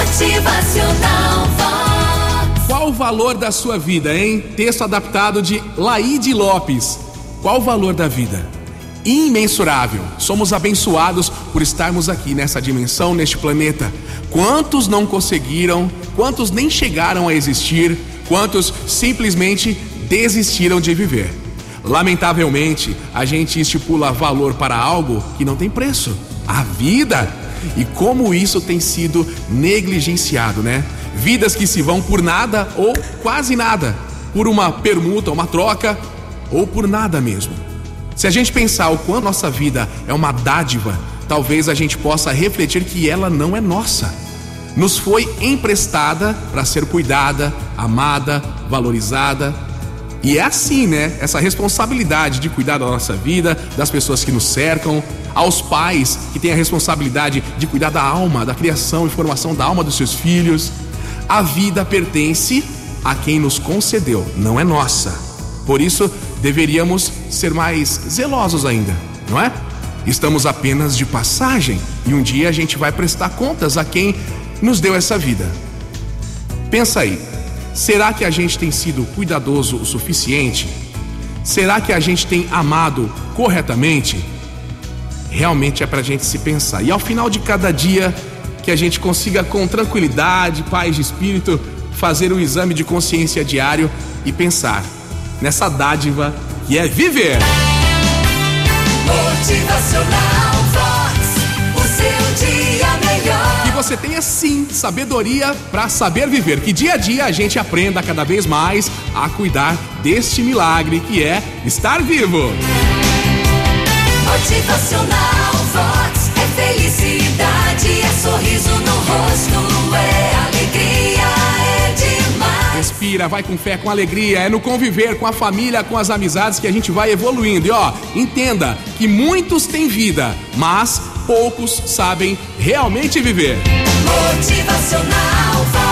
Motivacional. Qual o valor da sua vida, hein? Texto adaptado de Laíde Lopes. Qual o valor da vida? Imensurável. Somos abençoados por estarmos aqui nessa dimensão, neste planeta. Quantos não conseguiram? Quantos nem chegaram a existir? Quantos simplesmente desistiram de viver? Lamentavelmente, a gente estipula valor para algo que não tem preço a vida. E como isso tem sido negligenciado, né? Vidas que se vão por nada ou quase nada, por uma permuta, uma troca ou por nada mesmo. Se a gente pensar o quanto nossa vida é uma dádiva, talvez a gente possa refletir que ela não é nossa. Nos foi emprestada para ser cuidada, amada, valorizada. E é assim, né? Essa responsabilidade de cuidar da nossa vida, das pessoas que nos cercam, aos pais que têm a responsabilidade de cuidar da alma, da criação e formação da alma dos seus filhos. A vida pertence a quem nos concedeu, não é nossa. Por isso, deveríamos ser mais zelosos ainda, não é? Estamos apenas de passagem e um dia a gente vai prestar contas a quem nos deu essa vida. Pensa aí, será que a gente tem sido cuidadoso o suficiente? Será que a gente tem amado corretamente? realmente é para a gente se pensar. E ao final de cada dia, que a gente consiga com tranquilidade, paz de espírito, fazer um exame de consciência diário e pensar nessa dádiva que é viver. Motivacional Vox, o seu dia melhor. Que você tenha sim sabedoria para saber viver. Que dia a dia a gente aprenda cada vez mais a cuidar deste milagre que é estar vivo. Motivacional Vox é felicidade, é sorriso no rosto, é alegria, é demais. Respira, vai com fé, com alegria. É no conviver com a família, com as amizades que a gente vai evoluindo. E ó, entenda que muitos têm vida, mas poucos sabem realmente viver. Motivacional.